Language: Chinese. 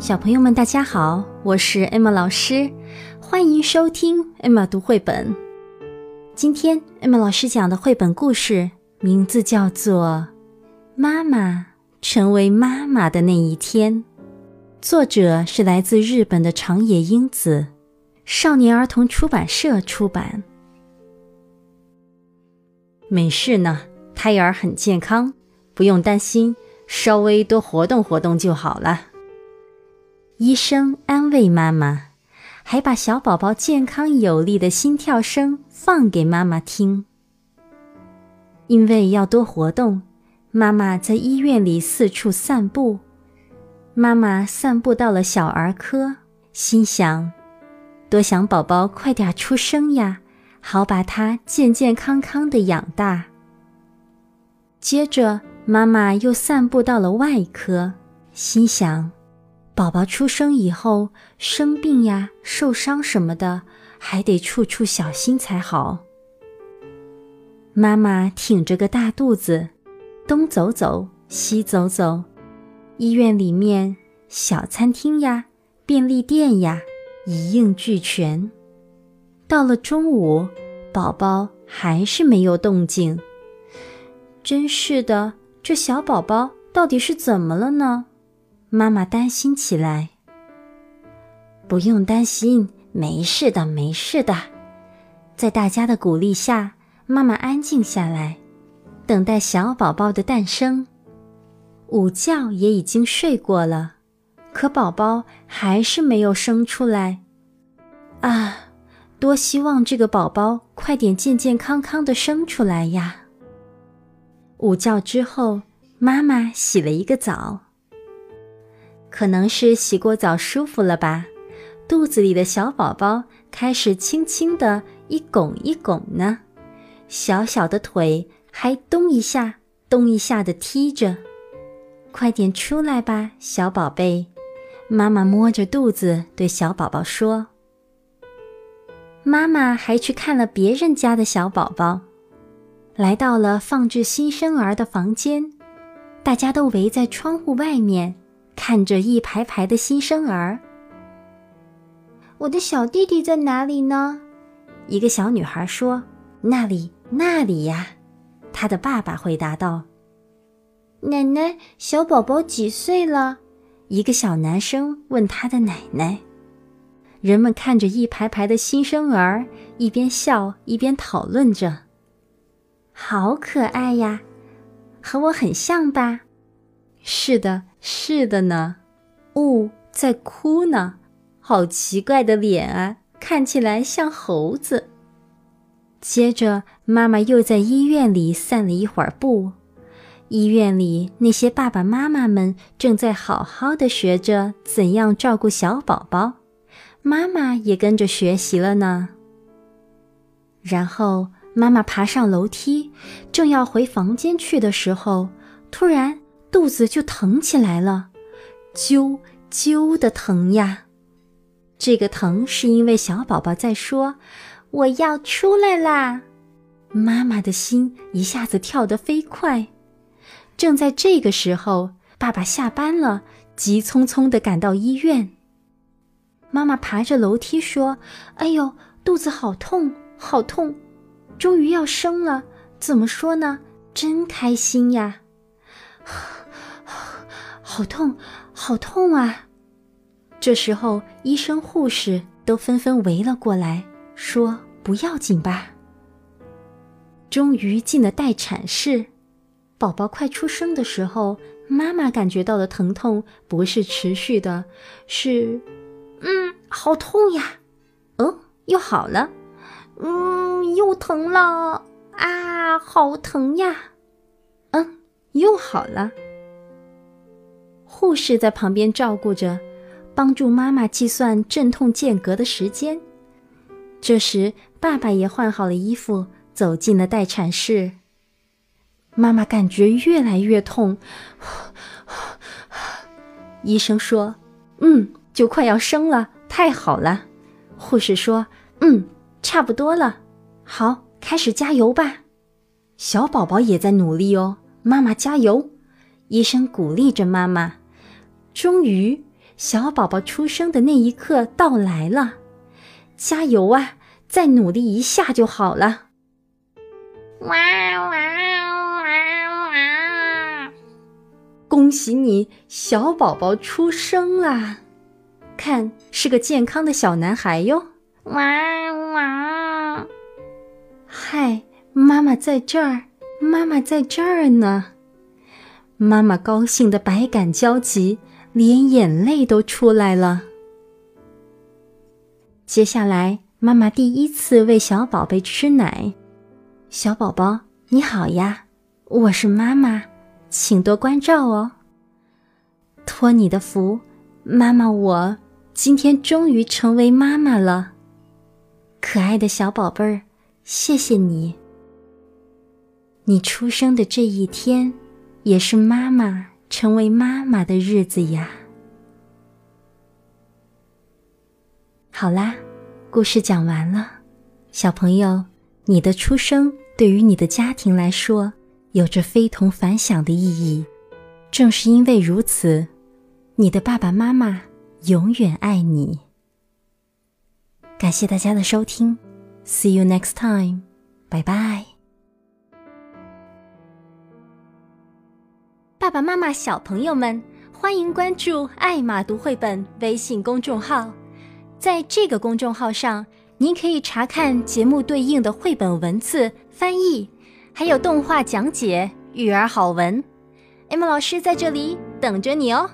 小朋友们，大家好，我是艾玛老师，欢迎收听艾玛读绘本。今天艾玛老师讲的绘本故事名字叫做《妈妈成为妈妈的那一天》，作者是来自日本的长野英子，少年儿童出版社出版。没事呢，胎儿很健康，不用担心，稍微多活动活动就好了。医生安慰妈妈，还把小宝宝健康有力的心跳声放给妈妈听。因为要多活动，妈妈在医院里四处散步。妈妈散步到了小儿科，心想：多想宝宝快点出生呀，好把他健健康康的养大。接着，妈妈又散步到了外科，心想。宝宝出生以后生病呀、受伤什么的，还得处处小心才好。妈妈挺着个大肚子，东走走，西走走，医院里面小餐厅呀、便利店呀，一应俱全。到了中午，宝宝还是没有动静。真是的，这小宝宝到底是怎么了呢？妈妈担心起来。不用担心，没事的，没事的。在大家的鼓励下，妈妈安静下来，等待小宝宝的诞生。午觉也已经睡过了，可宝宝还是没有生出来。啊，多希望这个宝宝快点健健康康的生出来呀！午觉之后，妈妈洗了一个澡。可能是洗过澡舒服了吧，肚子里的小宝宝开始轻轻的一拱一拱呢，小小的腿还咚一下咚一下的踢着。快点出来吧，小宝贝！妈妈摸着肚子对小宝宝说。妈妈还去看了别人家的小宝宝，来到了放置新生儿的房间，大家都围在窗户外面。看着一排排的新生儿，我的小弟弟在哪里呢？一个小女孩说：“那里，那里呀。”他的爸爸回答道：“奶奶，小宝宝几岁了？”一个小男生问他的奶奶。人们看着一排排的新生儿，一边笑一边讨论着：“好可爱呀，和我很像吧？”是的。是的呢，雾在哭呢，好奇怪的脸啊，看起来像猴子。接着，妈妈又在医院里散了一会儿步。医院里那些爸爸妈妈们正在好好的学着怎样照顾小宝宝，妈妈也跟着学习了呢。然后，妈妈爬上楼梯，正要回房间去的时候，突然。肚子就疼起来了，揪揪的疼呀！这个疼是因为小宝宝在说：“我要出来啦！”妈妈的心一下子跳得飞快。正在这个时候，爸爸下班了，急匆匆地赶到医院。妈妈爬着楼梯说：“哎呦，肚子好痛，好痛！终于要生了，怎么说呢？真开心呀！”好痛，好痛啊！这时候，医生、护士都纷纷围了过来，说：“不要紧吧。”终于进了待产室，宝宝快出生的时候，妈妈感觉到的疼痛不是持续的，是，嗯，好痛呀！哦，又好了，嗯，又疼了啊，好疼呀！又好了。护士在旁边照顾着，帮助妈妈计算阵痛间隔的时间。这时，爸爸也换好了衣服，走进了待产室。妈妈感觉越来越痛，医生说：“嗯，就快要生了，太好了。”护士说：“嗯，差不多了，好，开始加油吧。”小宝宝也在努力哦，妈妈加油！医生鼓励着妈妈。终于，小宝宝出生的那一刻到来了，加油啊！再努力一下就好了。哇哇哇哇！恭喜你，小宝宝出生啦！看，是个健康的小男孩哟。哇哇！嗨，妈妈在这儿，妈妈在这儿呢。妈妈高兴的百感交集，连眼泪都出来了。接下来，妈妈第一次喂小宝贝吃奶。小宝宝，你好呀，我是妈妈，请多关照哦。托你的福，妈妈，我今天终于成为妈妈了。可爱的小宝贝儿，谢谢你。你出生的这一天。也是妈妈成为妈妈的日子呀。好啦，故事讲完了。小朋友，你的出生对于你的家庭来说有着非同凡响的意义。正是因为如此，你的爸爸妈妈永远爱你。感谢大家的收听，See you next time，拜拜。爸爸妈妈、小朋友们，欢迎关注“爱马读绘本”微信公众号。在这个公众号上，您可以查看节目对应的绘本文字翻译，还有动画讲解、育儿好文。艾玛老师在这里等着你哦。